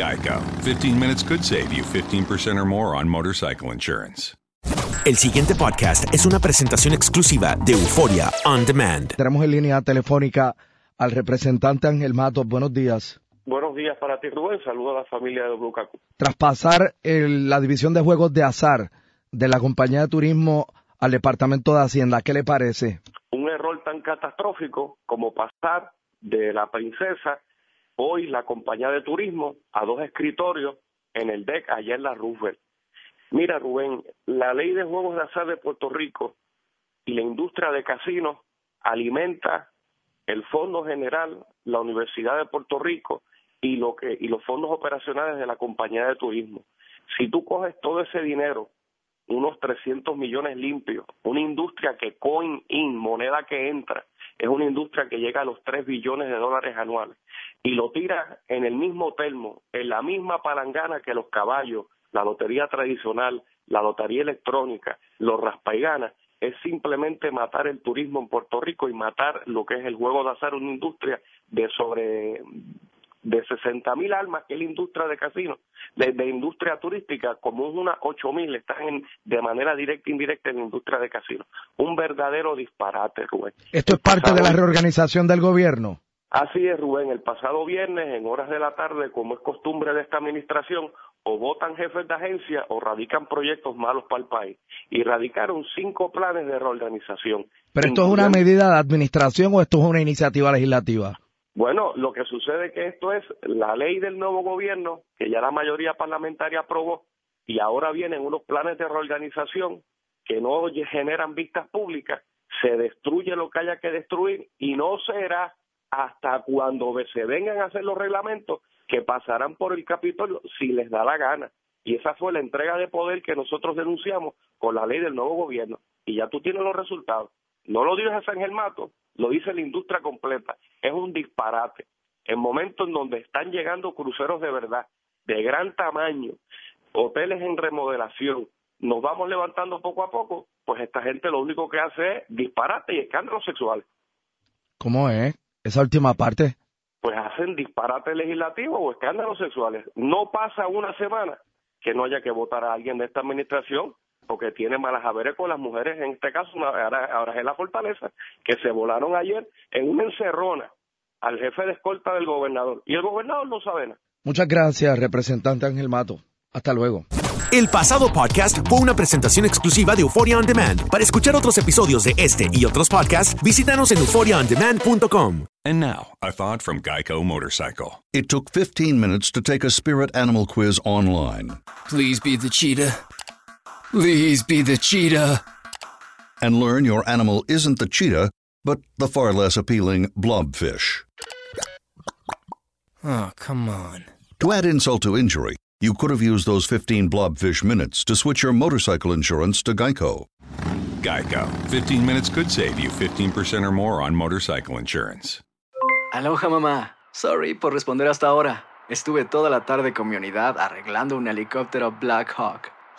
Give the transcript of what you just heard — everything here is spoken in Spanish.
Geico. 15 minutes could save you 15% or more on motorcycle insurance. El siguiente podcast es una presentación exclusiva de Euforia On Demand. Tenemos en línea telefónica al representante Ángel Matos. Buenos días. Buenos días para ti, Rubén. Saludo a la familia de Blucacu. Tras pasar el- la división de juegos de azar de la compañía de turismo al departamento de Hacienda, ¿qué le parece? Un error tan catastrófico como pasar de la princesa, hoy la compañía de turismo, a dos escritorios en el DEC allá en la Roosevelt. Mira, Rubén, la ley de juegos de azar de Puerto Rico y la industria de casinos alimenta el Fondo General, la Universidad de Puerto Rico y y los fondos operacionales de la compañía de turismo. Si tú coges todo ese dinero, unos 300 millones limpios, una industria que coin in, moneda que entra, es una industria que llega a los 3 billones de dólares anuales y lo tiras en el mismo termo, en la misma palangana que los caballos, la lotería tradicional, la lotería electrónica, los raspaiganas, es simplemente matar el turismo en Puerto Rico y matar lo que es el juego de azar, una industria de sobre de 60 mil almas, que es la industria de casinos, de, de industria turística, como unas 8 mil están en, de manera directa e indirecta en la industria de casinos. Un verdadero disparate, Rubén. ¿Esto es parte de la reorganización del gobierno? Así es, Rubén. El pasado viernes, en horas de la tarde, como es costumbre de esta administración, o votan jefes de agencia o radican proyectos malos para el país. Y radicaron cinco planes de reorganización. ¿Pero esto es una medida de administración o esto es una iniciativa legislativa? Bueno, lo que sucede es que esto es la ley del nuevo gobierno, que ya la mayoría parlamentaria aprobó, y ahora vienen unos planes de reorganización que no generan vistas públicas, se destruye lo que haya que destruir y no será hasta cuando se vengan a hacer los reglamentos que pasarán por el Capitolio si les da la gana. Y esa fue la entrega de poder que nosotros denunciamos con la ley del nuevo gobierno. Y ya tú tienes los resultados. No lo dice San Germato, lo dice la industria completa. Es un disparate. En momentos en donde están llegando cruceros de verdad, de gran tamaño, hoteles en remodelación, nos vamos levantando poco a poco, pues esta gente lo único que hace es disparate y escándalos sexuales. ¿Cómo es? Esa última parte. Pues hacen disparate legislativo o escándalos sexuales. No pasa una semana que no haya que votar a alguien de esta administración porque tiene malas haberes con las mujeres, en este caso ahora, ahora es la fortaleza, que se volaron ayer en una encerrona al jefe de escolta del gobernador. Y el gobernador no sabe nada. Muchas gracias, representante Ángel Mato. Hasta luego. El pasado podcast fue una presentación exclusiva de Euphoria On Demand. Para escuchar otros episodios de este y otros podcasts, visítanos en euphoriaondemand.com. And now, a thought from Geico Motorcycle. It took 15 minutes to take a spirit animal quiz online. Please be the cheetah. Please be the cheetah. And learn your animal isn't the cheetah, but the far less appealing blobfish. Oh, come on. To add insult to injury, you could have used those 15 blobfish minutes to switch your motorcycle insurance to Geico. Geico. 15 minutes could save you 15% or more on motorcycle insurance. Aloha, mamá. Sorry por responder hasta ahora. Estuve toda la tarde con mi unidad arreglando un helicóptero Black Hawk.